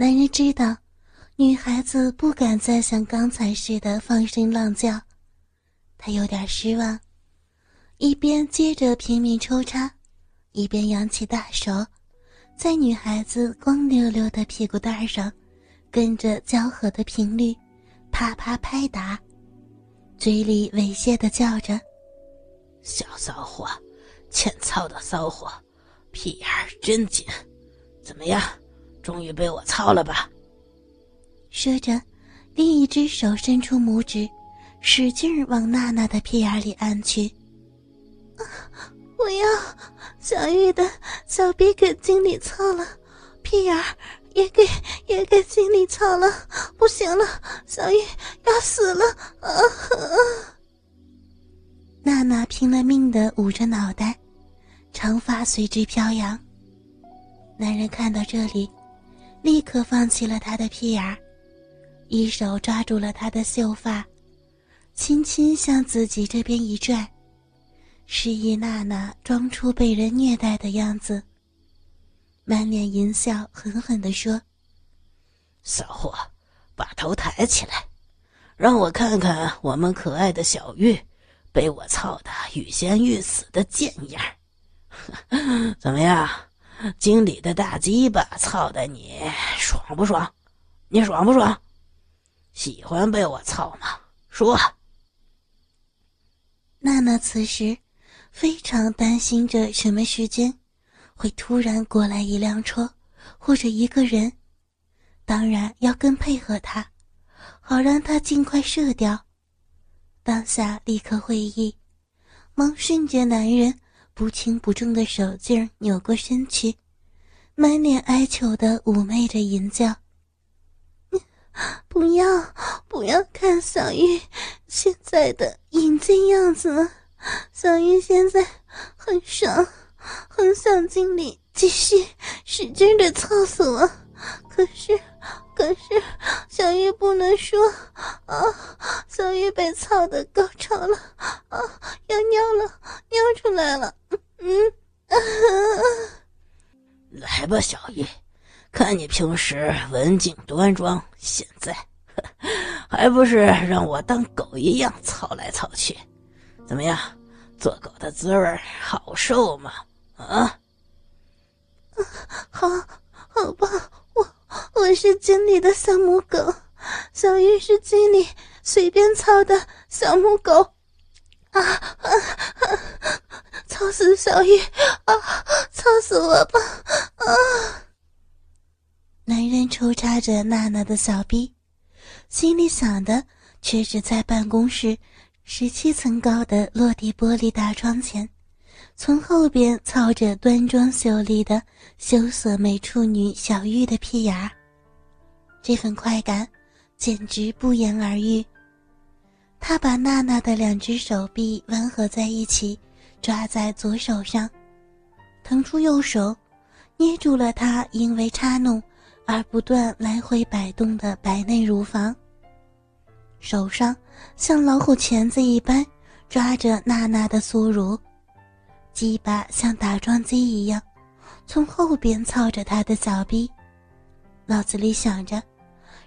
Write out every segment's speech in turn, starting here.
男人知道，女孩子不敢再像刚才似的放声浪叫，他有点失望，一边接着拼命抽插，一边扬起大手，在女孩子光溜溜的屁股蛋上，跟着交合的频率，啪啪拍打，嘴里猥亵的叫着：“小骚货，欠操的骚货，屁眼真紧，怎么样？”终于被我操了吧！说着，另一只手伸出拇指，使劲往娜娜的屁眼里按去。我要小玉的小臂给经理操了，屁眼也给也给经理操了，不行了，小玉要死了！啊！娜娜拼了命的捂着脑袋，长发随之飘扬。男人看到这里。立刻放弃了他的屁眼儿，一手抓住了他的秀发，轻轻向自己这边一拽，示意娜娜装出被人虐待的样子。满脸淫笑，狠狠地说：“骚货，把头抬起来，让我看看我们可爱的小玉被我操得欲仙欲死的贱样 怎么样？”经理的大鸡巴操的你爽不爽？你爽不爽？喜欢被我操吗？说。娜娜此时非常担心着什么时间会突然过来一辆车或者一个人，当然要更配合他，好让他尽快射掉。当下立刻会意，忙顺着男人。不轻不重的手劲扭过身去，满脸哀求的妩媚着淫叫：“ 不要，不要看小玉现在的淫贱样子，小玉现在很爽，很想尽力继续使劲的操死我，可是。”可是，小玉不能说啊！小玉被操的高潮了啊，要尿了，尿出来了。嗯啊 来吧，小玉，看你平时文静端庄，现在还不是让我当狗一样操来操去？怎么样，做狗的滋味好受吗？啊？好，好棒！我是经理的小母狗，小玉是经理随便操的小母狗，啊啊！操死小玉啊！操死我吧！啊！男人抽插着娜娜的小臂，心里想的却是在办公室十七层高的落地玻璃大窗前，从后边操着端庄秀丽的羞涩美处女小玉的屁眼儿。这份快感，简直不言而喻。他把娜娜的两只手臂弯合在一起，抓在左手上，腾出右手，捏住了她因为插弄而不断来回摆动的白嫩乳房。手上像老虎钳子一般抓着娜娜的酥乳，鸡巴像打桩机一样，从后边操着她的小臂。脑子里想着。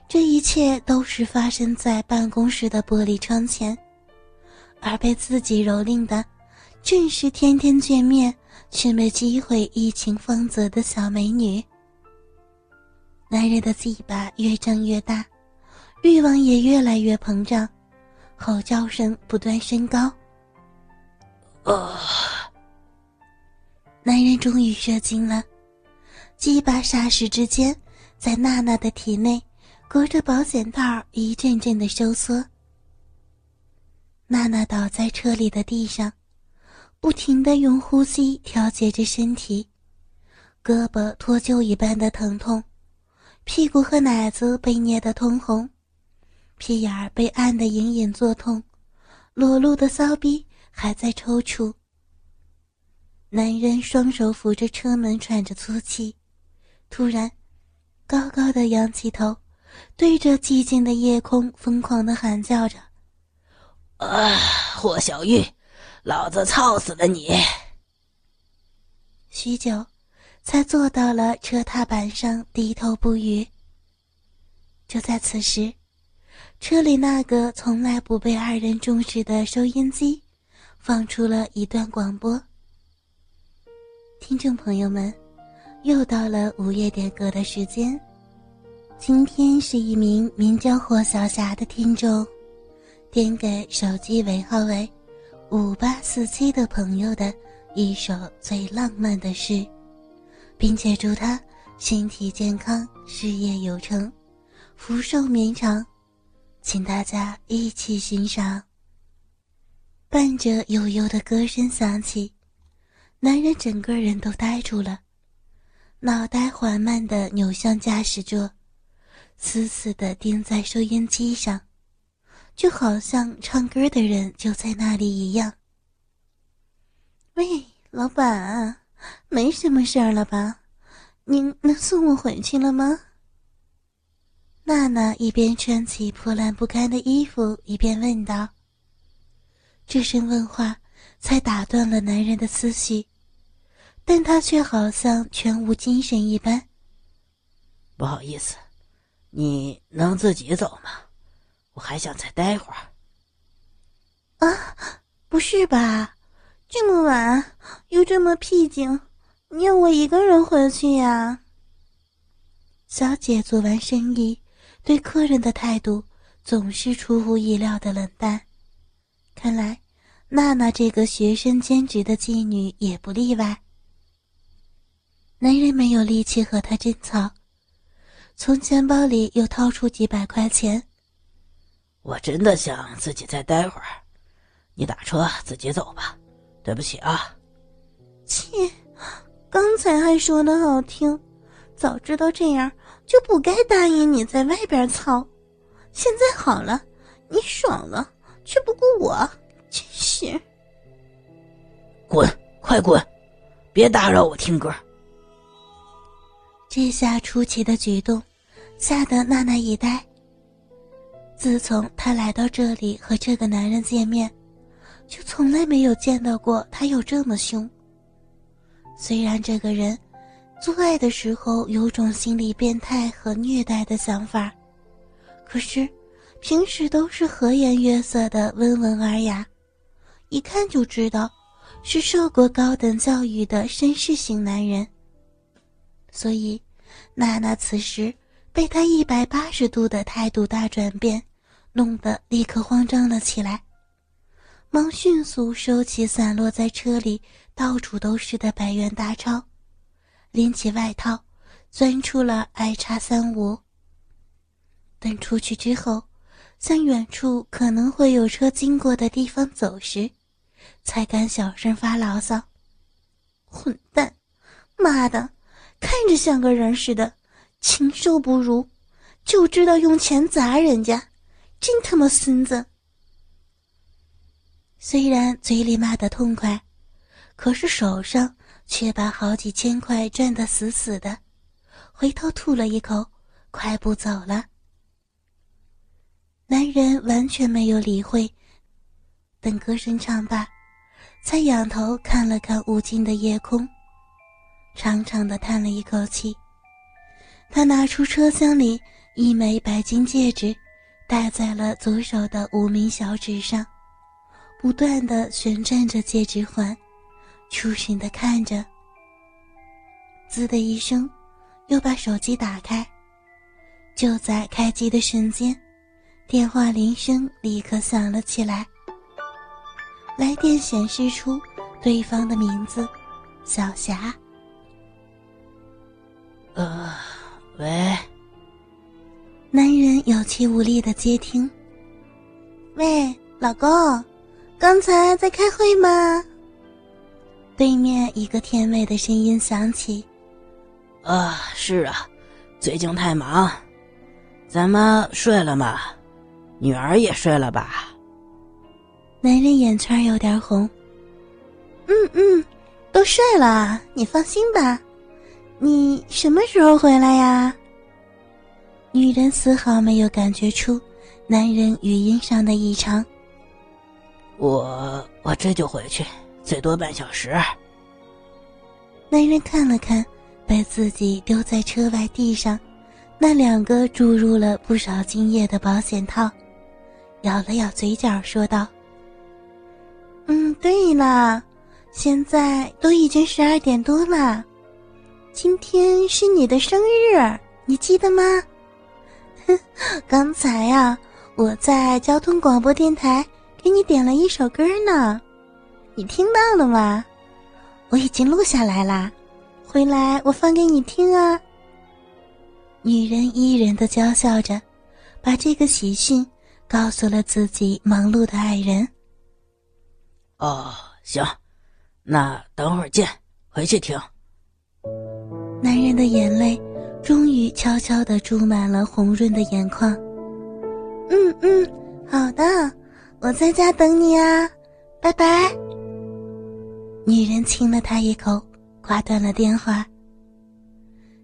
这一切都是发生在办公室的玻璃窗前，而被自己蹂躏的，正是天天见面却没机会一情芳泽的小美女。男人的嘴巴越张越大，欲望也越来越膨胀，吼叫声不断升高。啊！男人终于射精了，鸡巴霎时之间在娜娜的体内。隔着保险套，一阵阵的收缩。娜娜倒在车里的地上，不停的用呼吸调节着身体，胳膊脱臼一般的疼痛，屁股和奶子被捏得通红，屁眼儿被按得隐隐作痛，裸露的骚逼还在抽搐。男人双手扶着车门，喘着粗气，突然，高高的仰起头。对着寂静的夜空疯狂的喊叫着：“啊，霍小玉，老子操死了你！”许久，才坐到了车踏板上，低头不语。就在此时，车里那个从来不被二人重视的收音机，放出了一段广播。听众朋友们，又到了午夜点歌的时间。今天是一名名叫霍小霞的听众，点给手机尾号为五八四七的朋友的一首最浪漫的诗，并且祝他身体健康、事业有成、福寿绵长。请大家一起欣赏。伴着悠悠的歌声响起，男人整个人都呆住了，脑袋缓慢地扭向驾驶座。死死地钉在收音机上，就好像唱歌的人就在那里一样。喂，老板，没什么事儿了吧？您能送我回去了吗？娜娜一边穿起破烂不堪的衣服，一边问道。这声问话才打断了男人的思绪，但他却好像全无精神一般。不好意思。你能自己走吗？我还想再待会儿。啊，不是吧？这么晚又这么僻静，你要我一个人回去呀？小姐做完生意，对客人的态度总是出乎意料的冷淡。看来，娜娜这个学生兼职的妓女也不例外。男人没有力气和她争吵。从钱包里又掏出几百块钱。我真的想自己再待会儿，你打车自己走吧。对不起啊。切，刚才还说的好听，早知道这样就不该答应你在外边操。现在好了，你爽了，却不顾我，真是。滚，快滚，别打扰我听歌。这下出奇的举动，吓得娜娜一呆。自从她来到这里和这个男人见面，就从来没有见到过他有这么凶。虽然这个人做爱的时候有种心理变态和虐待的想法，可是平时都是和颜悦色的温文尔雅，一看就知道是受过高等教育的绅士型男人。所以，娜娜此时被他一百八十度的态度大转变，弄得立刻慌张了起来，忙迅速收起散落在车里到处都是的百元大钞，拎起外套，钻出了 I 叉三五。等出去之后，向远处可能会有车经过的地方走时，才敢小声发牢骚：“混蛋，妈的！”看着像个人似的，禽兽不如，就知道用钱砸人家，真他妈孙子！虽然嘴里骂得痛快，可是手上却把好几千块攥得死死的，回头吐了一口，快步走了。男人完全没有理会，等歌声唱罢，才仰头看了看无尽的夜空。长长的叹了一口气，他拿出车厢里一枚白金戒指，戴在了左手的无名小指上，不断的旋转着戒指环，出神的看着。滋的一声，又把手机打开。就在开机的瞬间，电话铃声立刻响了起来。来电显示出对方的名字：小霞。呃，喂。男人有气无力的接听。喂，老公，刚才在开会吗？对面一个甜美的声音响起。啊，是啊，最近太忙。咱们睡了吗？女儿也睡了吧？男人眼圈有点红。嗯嗯，都睡了，你放心吧。你什么时候回来呀？女人丝毫没有感觉出男人语音上的异常。我我这就回去，最多半小时。男人看了看被自己丢在车外地上那两个注入了不少精液的保险套，咬了咬嘴角，说道：“嗯，对了，现在都已经十二点多了，今天是你的生日，你记得吗？哼，刚才呀，我在交通广播电台给你点了一首歌呢，你听到了吗？我已经录下来啦，回来我放给你听啊。”女人依人的娇笑着，把这个喜讯告诉了自己忙碌的爱人。哦，行，那等会儿见，回去听。男人的眼泪终于悄悄地注满了红润的眼眶。嗯嗯，好的，我在家等你啊，拜拜。女人亲了他一口，挂断了电话。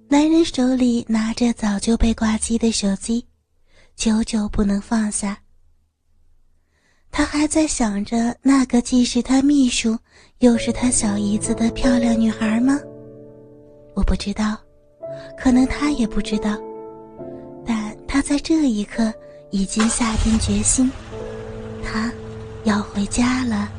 男人手里拿着早就被挂机的手机，久久不能放下。他还在想着那个既是他秘书，又是他小姨子的漂亮女孩吗？我不知道，可能他也不知道，但他在这一刻已经下定决心，他要回家了。